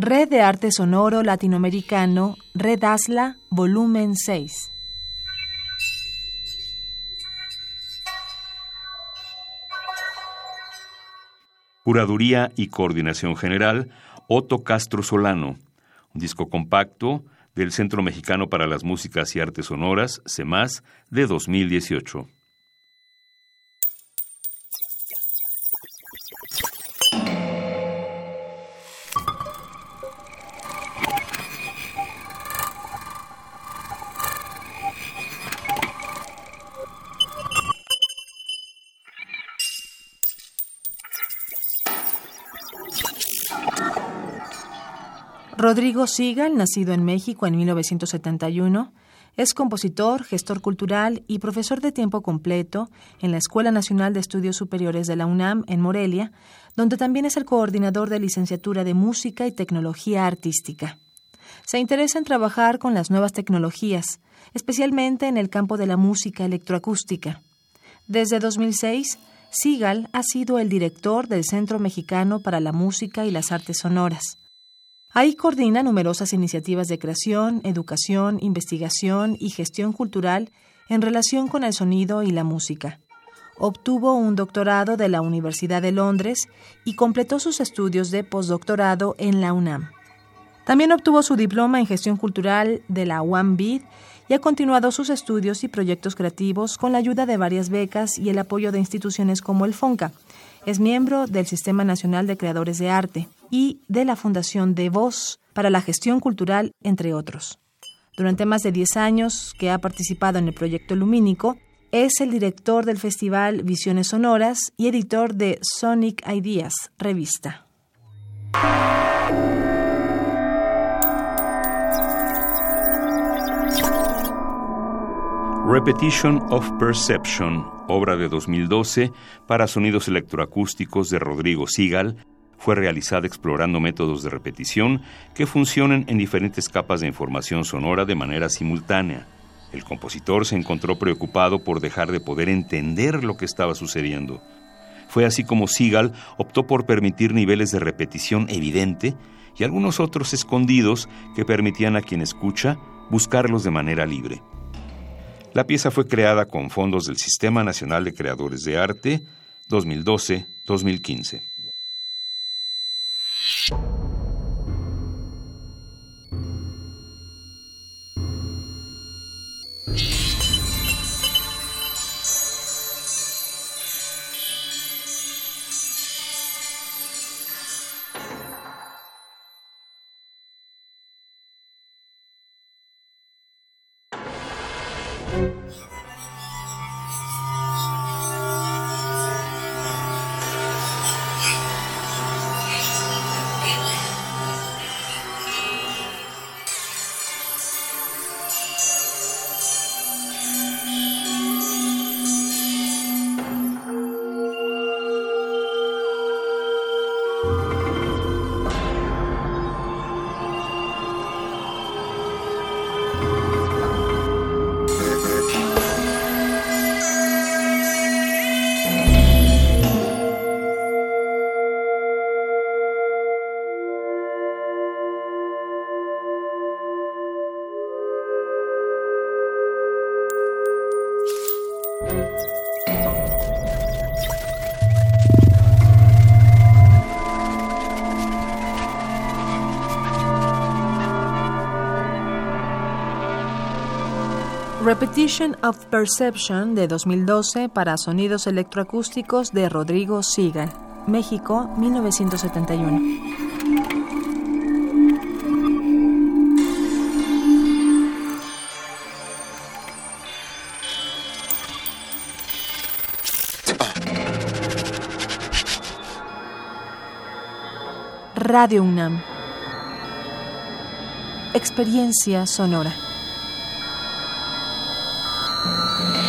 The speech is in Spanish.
Red de Arte Sonoro Latinoamericano, Red ASLA, volumen 6. Curaduría y Coordinación General, Otto Castro Solano. Un disco compacto del Centro Mexicano para las Músicas y Artes Sonoras, CEMAS, de 2018. Rodrigo Sigal, nacido en México en 1971, es compositor, gestor cultural y profesor de tiempo completo en la Escuela Nacional de Estudios Superiores de la UNAM en Morelia, donde también es el coordinador de licenciatura de Música y Tecnología Artística. Se interesa en trabajar con las nuevas tecnologías, especialmente en el campo de la música electroacústica. Desde 2006, Sigal ha sido el director del Centro Mexicano para la Música y las Artes Sonoras. Ahí coordina numerosas iniciativas de creación, educación, investigación y gestión cultural en relación con el sonido y la música. Obtuvo un doctorado de la Universidad de Londres y completó sus estudios de postdoctorado en la UNAM. También obtuvo su diploma en gestión cultural de la UAM-BID y ha continuado sus estudios y proyectos creativos con la ayuda de varias becas y el apoyo de instituciones como el FONCA. Es miembro del Sistema Nacional de Creadores de Arte y de la Fundación de Voz para la Gestión Cultural, entre otros. Durante más de 10 años que ha participado en el proyecto Lumínico, es el director del festival Visiones Sonoras y editor de Sonic Ideas, revista. Repetition of Perception, obra de 2012 para sonidos electroacústicos de Rodrigo Sigal, fue realizada explorando métodos de repetición que funcionan en diferentes capas de información sonora de manera simultánea. El compositor se encontró preocupado por dejar de poder entender lo que estaba sucediendo. Fue así como Sigal optó por permitir niveles de repetición evidente y algunos otros escondidos que permitían a quien escucha buscarlos de manera libre. La pieza fue creada con fondos del Sistema Nacional de Creadores de Arte 2012-2015. Yeah. Repetition of Perception de 2012 para sonidos electroacústicos de Rodrigo Sigal, México, 1971. Radio UNAM Experiencia sonora. Thank you.